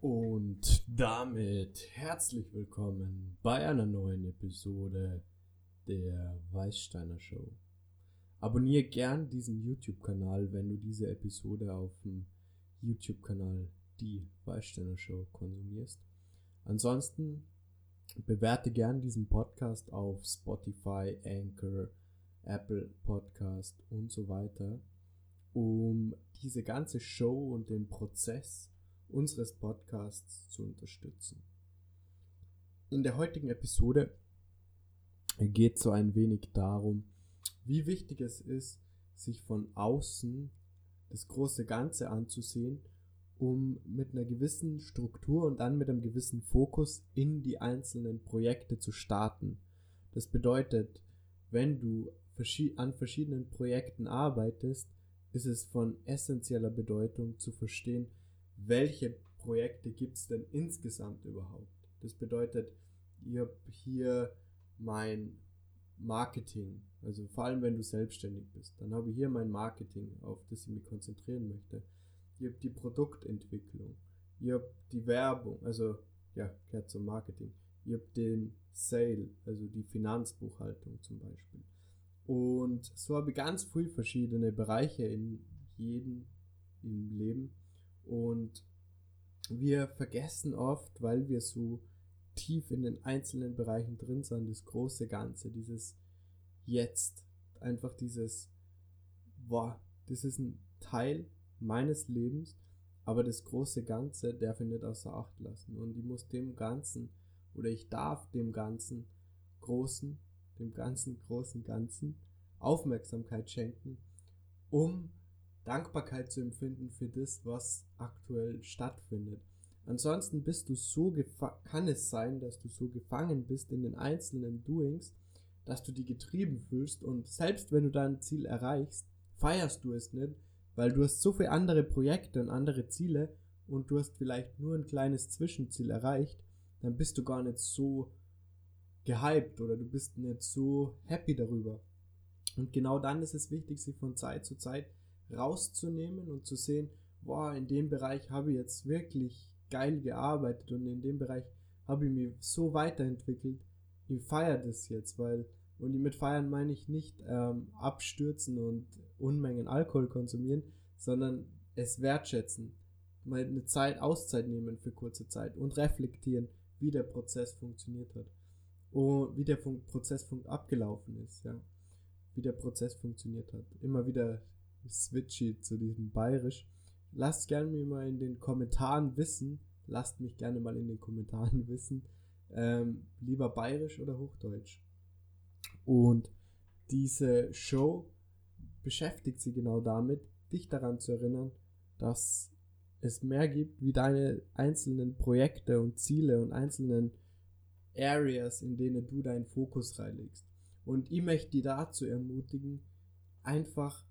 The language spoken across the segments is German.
Und damit herzlich willkommen bei einer neuen Episode der Weißsteiner Show. Abonniere gern diesen YouTube-Kanal, wenn du diese Episode auf dem YouTube-Kanal Die Weißsteiner Show konsumierst. Ansonsten bewerte gern diesen Podcast auf Spotify, Anchor, Apple Podcast und so weiter, um diese ganze Show und den Prozess unseres Podcasts zu unterstützen. In der heutigen Episode geht so ein wenig darum, wie wichtig es ist, sich von außen das große Ganze anzusehen, um mit einer gewissen Struktur und dann mit einem gewissen Fokus in die einzelnen Projekte zu starten. Das bedeutet, wenn du an verschiedenen Projekten arbeitest, ist es von essentieller Bedeutung zu verstehen, welche Projekte gibt es denn insgesamt überhaupt. Das bedeutet, ich habe hier mein Marketing, also vor allem wenn du selbstständig bist, dann habe ich hier mein Marketing, auf das ich mich konzentrieren möchte. Ich habe die Produktentwicklung, ich habe die Werbung, also ja, gehört zum Marketing. Ich habe den Sale, also die Finanzbuchhaltung zum Beispiel. Und so habe ich ganz viele verschiedene Bereiche in jedem im Leben. Und wir vergessen oft, weil wir so tief in den einzelnen Bereichen drin sind, das große Ganze, dieses Jetzt. Einfach dieses, boah, das ist ein Teil meines Lebens, aber das große Ganze darf ich nicht außer Acht lassen. Und ich muss dem Ganzen, oder ich darf dem Ganzen Großen dem ganzen großen Ganzen Aufmerksamkeit schenken, um Dankbarkeit zu empfinden für das, was aktuell stattfindet. Ansonsten bist du so kann es sein, dass du so gefangen bist in den einzelnen Doings, dass du die getrieben fühlst und selbst wenn du dein Ziel erreichst, feierst du es nicht, weil du hast so viele andere Projekte und andere Ziele und du hast vielleicht nur ein kleines Zwischenziel erreicht, dann bist du gar nicht so gehypt oder du bist nicht so happy darüber. Und genau dann ist es wichtig, sich von Zeit zu Zeit rauszunehmen und zu sehen, boah, in dem Bereich habe ich jetzt wirklich geil gearbeitet und in dem Bereich habe ich mich so weiterentwickelt. Ich feiere das jetzt, weil, und mit feiern meine ich nicht ähm, abstürzen und Unmengen Alkohol konsumieren, sondern es wertschätzen, mal eine Zeit, Auszeit nehmen für kurze Zeit und reflektieren, wie der Prozess funktioniert hat und wie der Prozess abgelaufen ist, ja. Wie der Prozess funktioniert hat. Immer wieder switchy zu diesem Bayerisch. Lasst gerne mir mal in den Kommentaren wissen, lasst mich gerne mal in den Kommentaren wissen, ähm, lieber Bayerisch oder Hochdeutsch. Und diese Show beschäftigt sie genau damit, dich daran zu erinnern, dass es mehr gibt wie deine einzelnen Projekte und Ziele und einzelnen Areas, in denen du deinen Fokus reinlegst. Und ich möchte die dazu ermutigen, einfach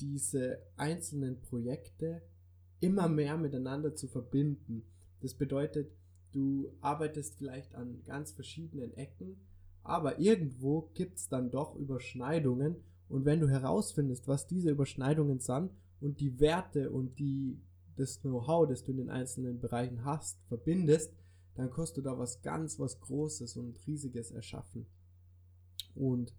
diese einzelnen Projekte immer mehr miteinander zu verbinden. Das bedeutet, du arbeitest vielleicht an ganz verschiedenen Ecken, aber irgendwo gibt es dann doch Überschneidungen und wenn du herausfindest, was diese Überschneidungen sind und die Werte und die, das Know-how, das du in den einzelnen Bereichen hast, verbindest, dann kannst du da was ganz, was Großes und Riesiges erschaffen. Und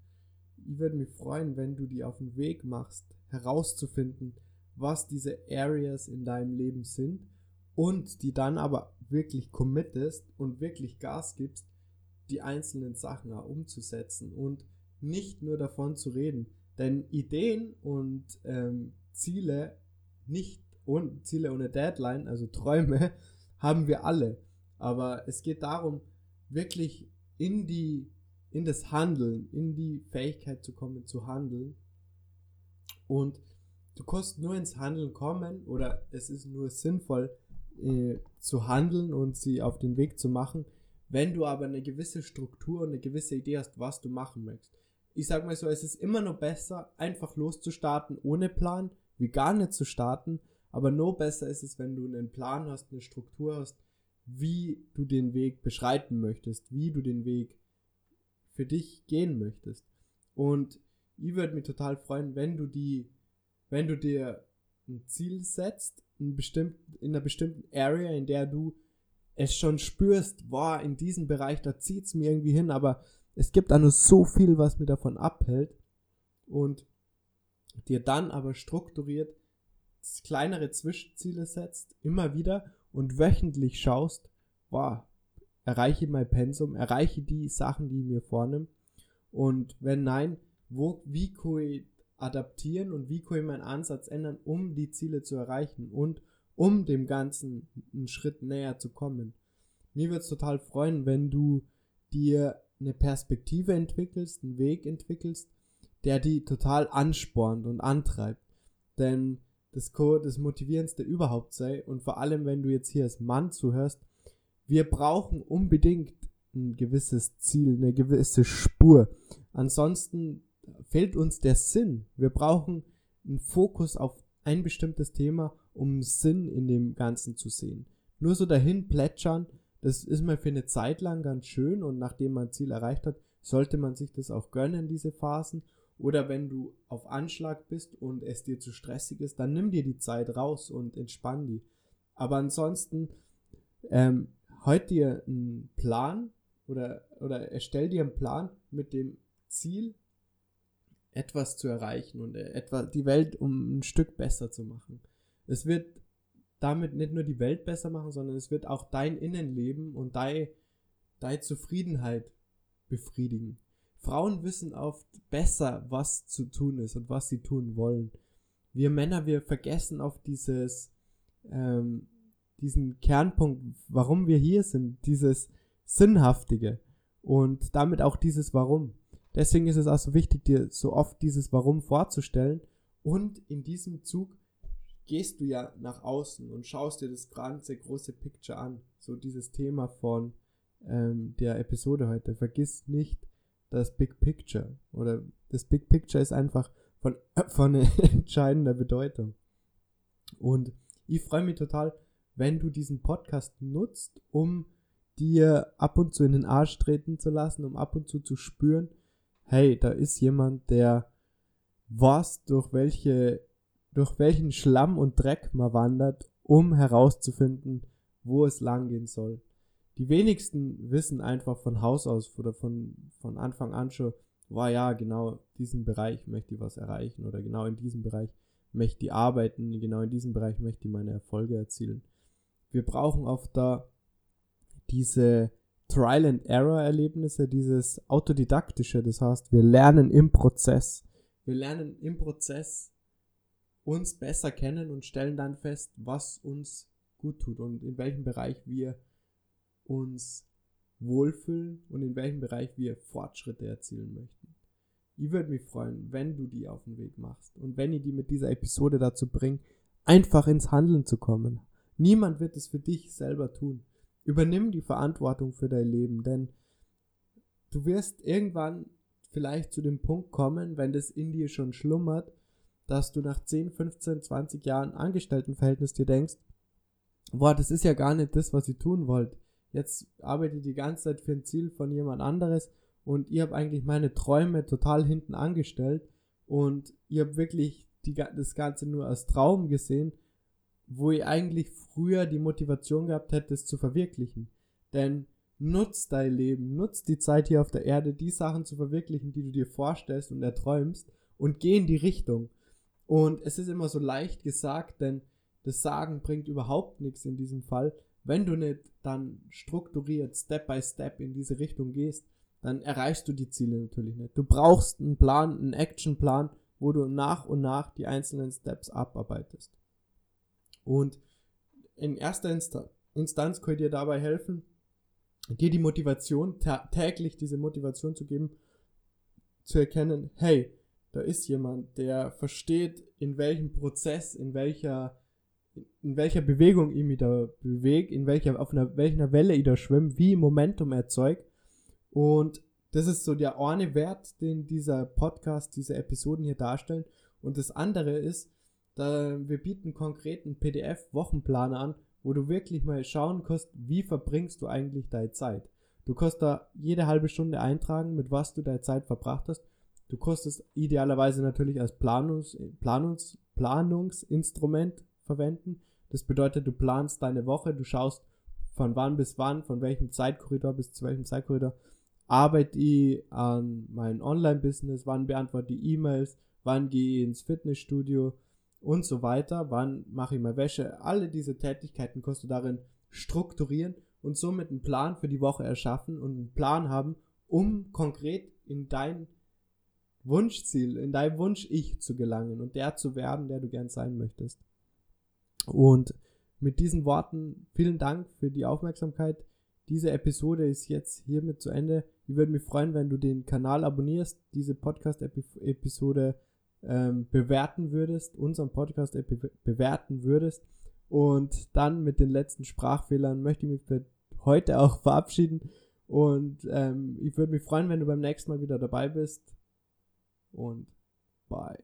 ich würde mich freuen, wenn du die auf den Weg machst, herauszufinden, was diese Areas in deinem Leben sind und die dann aber wirklich committest und wirklich Gas gibst, die einzelnen Sachen umzusetzen und nicht nur davon zu reden. Denn Ideen und ähm, Ziele, nicht und Ziele ohne Deadline, also Träume, haben wir alle. Aber es geht darum, wirklich in die, in das Handeln, in die Fähigkeit zu kommen, zu handeln. Und du kannst nur ins Handeln kommen oder es ist nur sinnvoll äh, zu handeln und sie auf den Weg zu machen, wenn du aber eine gewisse Struktur und eine gewisse Idee hast, was du machen möchtest. Ich sag mal so, es ist immer noch besser, einfach loszustarten ohne Plan, wie gar nicht zu starten, aber noch besser ist es, wenn du einen Plan hast, eine Struktur hast, wie du den Weg beschreiten möchtest, wie du den Weg für dich gehen möchtest. Und ich würde mich total freuen, wenn du die, wenn du dir ein Ziel setzt, in, bestimmt, in einer bestimmten Area, in der du es schon spürst, boah, in diesem Bereich, da zieht es mir irgendwie hin, aber es gibt auch nur so viel, was mir davon abhält. Und dir dann aber strukturiert kleinere Zwischenziele setzt, immer wieder und wöchentlich schaust, boah, erreiche mein Pensum, erreiche die Sachen, die ich mir vornehme. Und wenn nein, wo, wie kann ich adaptieren und wie kann ich meinen Ansatz ändern, um die Ziele zu erreichen und um dem Ganzen einen Schritt näher zu kommen. Mir würde es total freuen, wenn du dir eine Perspektive entwickelst, einen Weg entwickelst, der die total anspornt und antreibt. Denn das Co das Motivierendste überhaupt sei und vor allem, wenn du jetzt hier als Mann zuhörst, wir brauchen unbedingt ein gewisses Ziel, eine gewisse Spur. Ansonsten fehlt uns der Sinn. Wir brauchen einen Fokus auf ein bestimmtes Thema, um Sinn in dem Ganzen zu sehen. Nur so dahin plätschern, das ist mal für eine Zeit lang ganz schön und nachdem man Ziel erreicht hat, sollte man sich das auch gönnen, diese Phasen. Oder wenn du auf Anschlag bist und es dir zu stressig ist, dann nimm dir die Zeit raus und entspann die. Aber ansonsten, ähm, heute dir einen Plan oder, oder erstell dir einen Plan mit dem Ziel, etwas zu erreichen und äh, etwa die Welt um ein Stück besser zu machen. Es wird damit nicht nur die Welt besser machen, sondern es wird auch dein Innenleben und deine dein Zufriedenheit befriedigen. Frauen wissen oft besser, was zu tun ist und was sie tun wollen. Wir Männer, wir vergessen oft dieses, ähm, diesen Kernpunkt, warum wir hier sind, dieses Sinnhaftige und damit auch dieses Warum. Deswegen ist es auch so wichtig, dir so oft dieses Warum vorzustellen und in diesem Zug gehst du ja nach außen und schaust dir das ganze große Picture an. So dieses Thema von ähm, der Episode heute. Vergiss nicht das Big Picture. Oder das Big Picture ist einfach von, von entscheidender Bedeutung. Und ich freue mich total, wenn du diesen Podcast nutzt, um dir ab und zu in den Arsch treten zu lassen, um ab und zu zu spüren, hey, da ist jemand, der was durch welche, durch welchen Schlamm und Dreck man wandert, um herauszufinden, wo es langgehen soll. Die wenigsten wissen einfach von Haus aus oder von, von Anfang an schon, war ja, genau diesen Bereich möchte ich was erreichen oder genau in diesem Bereich möchte ich arbeiten, genau in diesem Bereich möchte ich meine Erfolge erzielen. Wir brauchen oft da diese Trial and Error Erlebnisse, dieses autodidaktische, das heißt, wir lernen im Prozess. Wir lernen im Prozess uns besser kennen und stellen dann fest, was uns gut tut und in welchem Bereich wir uns wohlfühlen und in welchem Bereich wir Fortschritte erzielen möchten. Ich würde mich freuen, wenn du die auf den Weg machst und wenn ich die mit dieser Episode dazu bringe, einfach ins Handeln zu kommen. Niemand wird es für dich selber tun. Übernimm die Verantwortung für dein Leben, denn du wirst irgendwann vielleicht zu dem Punkt kommen, wenn das in dir schon schlummert, dass du nach 10, 15, 20 Jahren Angestelltenverhältnis dir denkst, boah, das ist ja gar nicht das, was ich tun wollte. Jetzt arbeite ich die ganze Zeit für ein Ziel von jemand anderes und ich habe eigentlich meine Träume total hinten angestellt und ich habe wirklich die, das Ganze nur als Traum gesehen wo ich eigentlich früher die Motivation gehabt hätte, es zu verwirklichen. Denn nutz dein Leben, nutz die Zeit hier auf der Erde, die Sachen zu verwirklichen, die du dir vorstellst und erträumst und geh in die Richtung. Und es ist immer so leicht gesagt, denn das Sagen bringt überhaupt nichts in diesem Fall. Wenn du nicht dann strukturiert Step by Step in diese Richtung gehst, dann erreichst du die Ziele natürlich nicht. Du brauchst einen Plan, einen Actionplan, wo du nach und nach die einzelnen Steps abarbeitest. Und in erster Instanz könnt ihr dabei helfen, dir die Motivation, täglich diese Motivation zu geben, zu erkennen, hey, da ist jemand, der versteht, in welchem Prozess, in welcher, in welcher Bewegung ich mich da bewege, in welcher, auf einer, welcher Welle ich da schwimme, wie Momentum erzeugt. Und das ist so der eine Wert, den dieser Podcast, diese Episoden hier darstellen. Und das andere ist, da, wir bieten konkreten PDF-Wochenplan an, wo du wirklich mal schauen kannst, wie verbringst du eigentlich deine Zeit. Du kannst da jede halbe Stunde eintragen, mit was du deine Zeit verbracht hast. Du kannst es idealerweise natürlich als Planungs, Planungs, Planungsinstrument verwenden. Das bedeutet, du planst deine Woche, du schaust von wann bis wann, von welchem Zeitkorridor bis zu welchem Zeitkorridor arbeite ich an meinem Online-Business, wann beantworte ich E-Mails, wann gehe ich ins Fitnessstudio und so weiter, wann mache ich mal Wäsche. Alle diese Tätigkeiten kannst du darin strukturieren und somit einen Plan für die Woche erschaffen und einen Plan haben, um konkret in dein Wunschziel, in dein Wunsch-Ich zu gelangen und der zu werden, der du gern sein möchtest. Und mit diesen Worten vielen Dank für die Aufmerksamkeit. Diese Episode ist jetzt hiermit zu Ende. Ich würde mich freuen, wenn du den Kanal abonnierst, diese Podcast-Episode ähm, bewerten würdest, unseren Podcast bewerten würdest. Und dann mit den letzten Sprachfehlern möchte ich mich für heute auch verabschieden. Und ähm, ich würde mich freuen, wenn du beim nächsten Mal wieder dabei bist. Und bye.